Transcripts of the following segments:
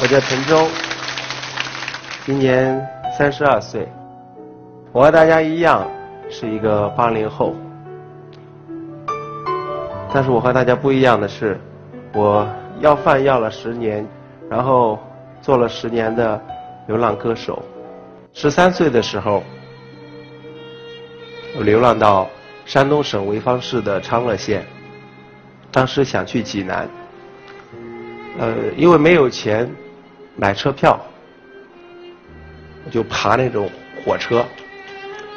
我叫陈忠，今年三十二岁。我和大家一样是一个八零后，但是我和大家不一样的是，我要饭要了十年，然后做了十年的流浪歌手。十三岁的时候，我流浪到山东省潍坊市的昌乐县，当时想去济南，呃，因为没有钱。买车票，我就爬那种火车，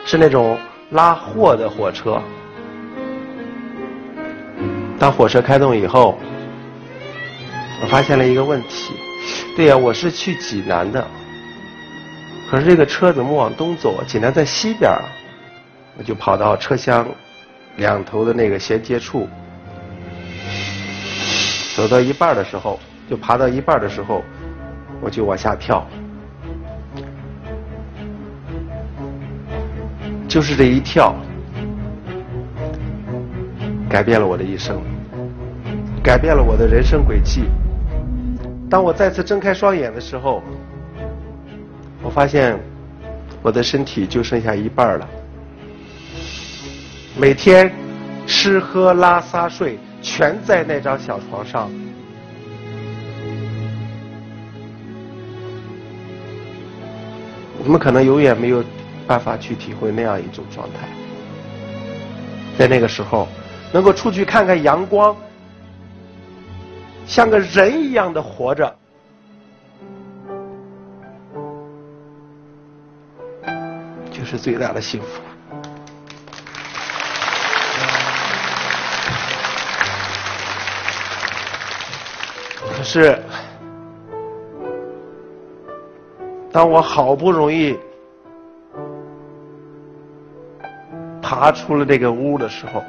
是那种拉货的火车。当火车开动以后，我发现了一个问题。对呀，我是去济南的，可是这个车怎么往东走？济南在西边我就跑到车厢两头的那个衔接处，走到一半的时候，就爬到一半的时候。我就往下跳，就是这一跳，改变了我的一生，改变了我的人生轨迹。当我再次睁开双眼的时候，我发现我的身体就剩下一半了。每天吃喝拉撒睡，全在那张小床上。我们可能永远没有办法去体会那样一种状态，在那个时候，能够出去看看阳光，像个人一样的活着，就是最大的幸福。可是。当我好不容易爬出了这个屋的时候，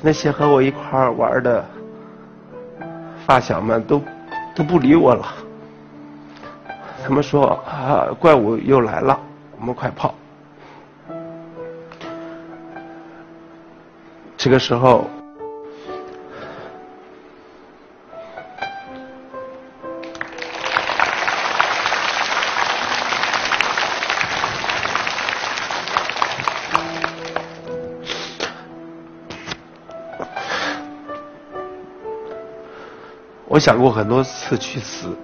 那些和我一块儿玩的发小们都都不理我了。他们说：“啊，怪物又来了，我们快跑！”这个时候。想过很多次去死，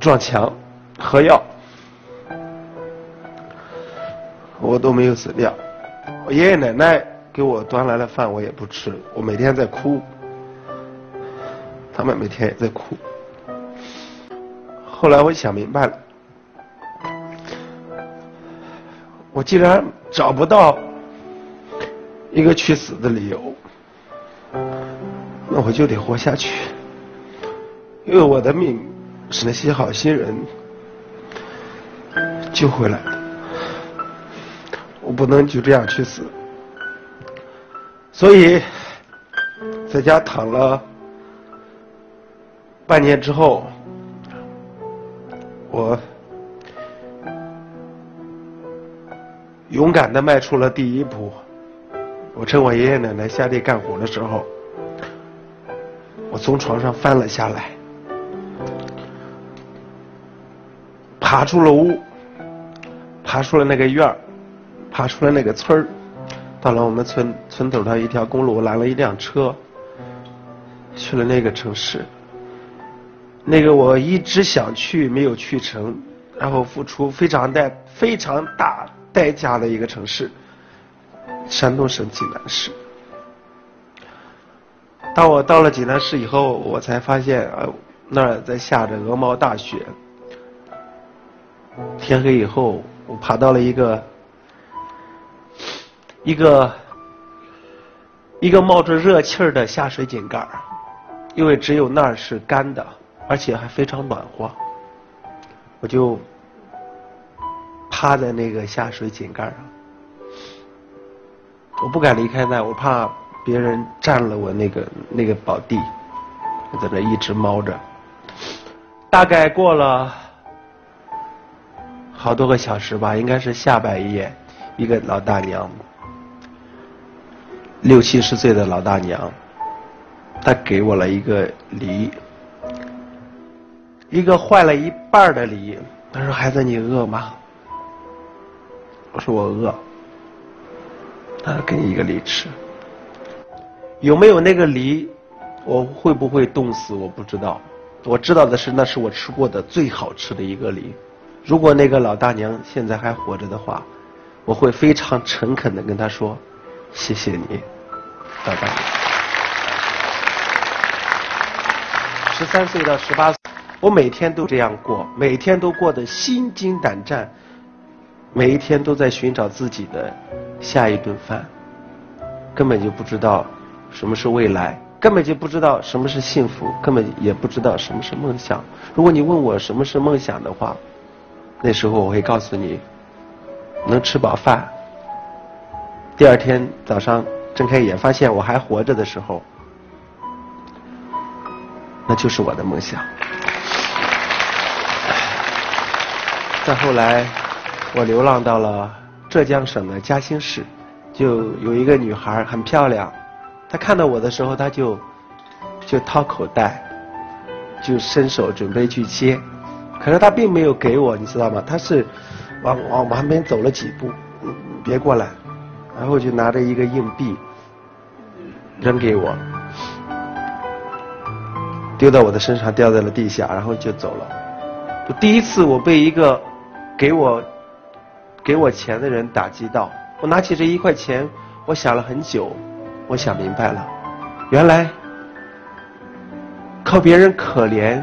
撞墙、喝药，我都没有死掉。我爷爷奶奶给我端来了饭，我也不吃。我每天在哭，他们每天也在哭。后来我想明白了，我既然找不到。一个去死的理由，那我就得活下去，因为我的命是那些好心人救回来的，我不能就这样去死。所以，在家躺了半年之后，我勇敢的迈出了第一步。我趁我爷爷奶奶下地干活的时候，我从床上翻了下来，爬出了屋，爬出了那个院儿，爬出了那个村儿，到了我们村村头的一条公路，拦了一辆车，去了那个城市，那个我一直想去没有去成，然后付出非常大非常大代价的一个城市。山东省济南市。当我到了济南市以后，我才发现，呃，那儿在下着鹅毛大雪。天黑以后，我爬到了一个一个一个冒着热气儿的下水井盖儿，因为只有那儿是干的，而且还非常暖和。我就趴在那个下水井盖上。我不敢离开那，我怕别人占了我那个那个宝地，我在那一直猫着。大概过了好多个小时吧，应该是下半夜，一个老大娘六七十岁的老大娘，她给我了一个梨，一个坏了一半的梨。她说：“孩子，你饿吗？”我说：“我饿。”啊：“给你一个梨吃。”有没有那个梨，我会不会冻死？我不知道。我知道的是，那是我吃过的最好吃的一个梨。如果那个老大娘现在还活着的话，我会非常诚恳的跟她说：“谢谢你，老大。”十三岁到十八岁，我每天都这样过，每天都过得心惊胆战，每一天都在寻找自己的下一顿饭，根本就不知道什么是未来，根本就不知道什么是幸福，根本也不知道什么是梦想。如果你问我什么是梦想的话，那时候我会告诉你，能吃饱饭。第二天早上睁开眼发现我还活着的时候，那就是我的梦想。再后来，我流浪到了浙江省的嘉兴市，就有一个女孩很漂亮，她看到我的时候，她就就掏口袋，就伸手准备去接。可是她并没有给我，你知道吗？她是往往旁边走了几步，别过来，然后就拿着一个硬币扔给我，丢到我的身上，掉在了地下，然后就走了。第一次我被一个给我给我钱的人打击到，我拿起这一块钱，我想了很久，我想明白了，原来靠别人可怜。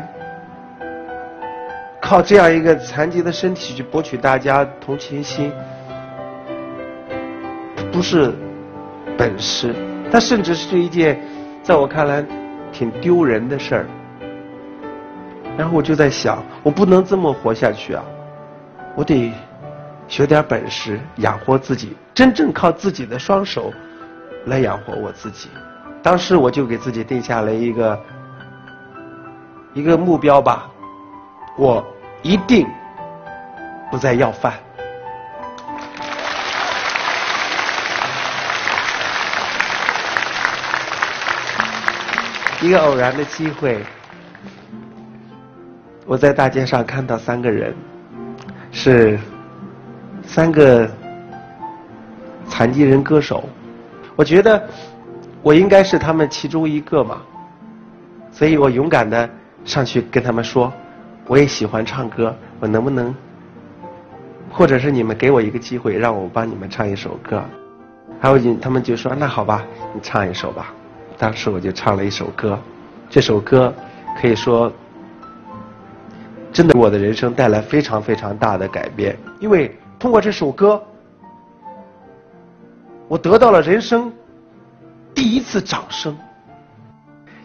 靠这样一个残疾的身体去博取大家同情心，不是本事，它甚至是一件在我看来挺丢人的事儿。然后我就在想，我不能这么活下去啊！我得学点本事，养活自己，真正靠自己的双手来养活我自己。当时我就给自己定下了一个一个目标吧。我一定不再要饭。一个偶然的机会，我在大街上看到三个人，是三个残疾人歌手。我觉得我应该是他们其中一个嘛，所以我勇敢的上去跟他们说。我也喜欢唱歌，我能不能，或者是你们给我一个机会，让我帮你们唱一首歌？还有，他们就说：“那好吧，你唱一首吧。”当时我就唱了一首歌，这首歌可以说真的给，我的人生带来非常非常大的改变。因为通过这首歌，我得到了人生第一次掌声。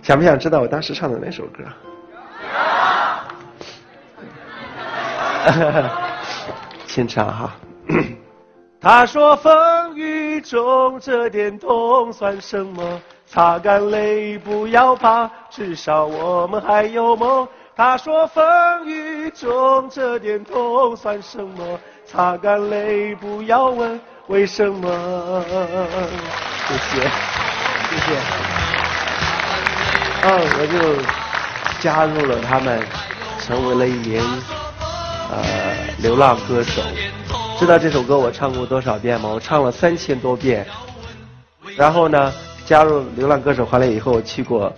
想不想知道我当时唱的哪首歌？清唱哈。他说：“风雨中这点痛算什么？擦干泪，不要怕，至少我们还有梦。”他说：“风雨中这点痛算什么？擦干泪，不要问为什么。”谢谢，谢谢。嗯，我就加入了他们，成为了一名。呃，流浪歌手，知道这首歌我唱过多少遍吗？我唱了三千多遍。然后呢，加入流浪歌手回来以后，去过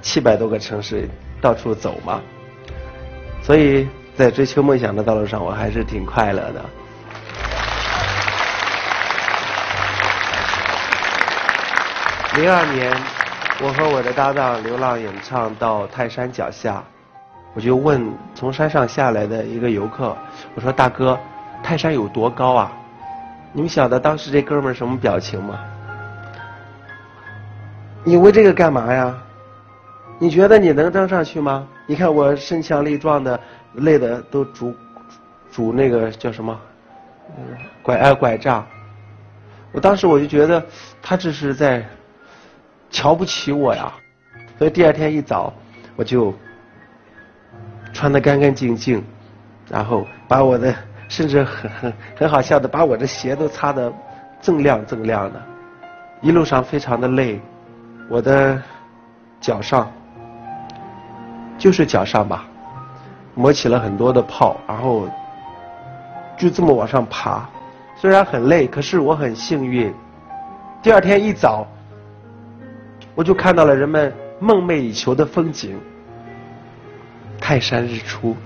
七百多个城市，到处走嘛。所以在追求梦想的道路上，我还是挺快乐的。零二年，我和我的搭档流浪演唱到泰山脚下。我就问从山上下来的一个游客，我说：“大哥，泰山有多高啊？”你们晓得当时这哥们儿什么表情吗？你问这个干嘛呀？你觉得你能登上去吗？你看我身强力壮的，累的都拄拄那个叫什么拐哎拐杖。我当时我就觉得他这是在瞧不起我呀，所以第二天一早我就。穿的干干净净，然后把我的甚至很很很好笑的把我的鞋都擦的锃亮锃亮的，一路上非常的累，我的脚上就是脚上吧，磨起了很多的泡，然后就这么往上爬。虽然很累，可是我很幸运。第二天一早，我就看到了人们梦寐以求的风景——泰山日出。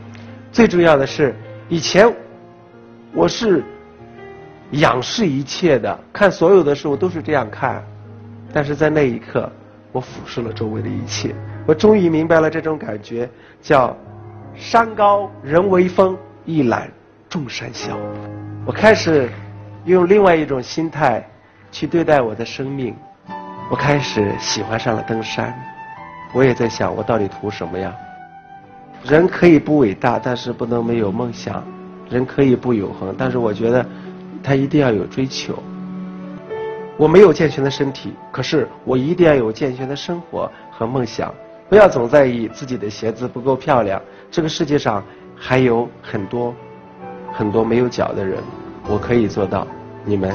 最重要的是，以前我是仰视一切的，看所有的事物都是这样看。但是在那一刻，我俯视了周围的一切，我终于明白了这种感觉，叫“山高人为峰，一览众山小”。我开始。用另外一种心态去对待我的生命，我开始喜欢上了登山。我也在想，我到底图什么呀？人可以不伟大，但是不能没有梦想；人可以不永恒，但是我觉得他一定要有追求。我没有健全的身体，可是我一定要有健全的生活和梦想。不要总在意自己的鞋子不够漂亮，这个世界上还有很多很多没有脚的人。我可以做到，你们。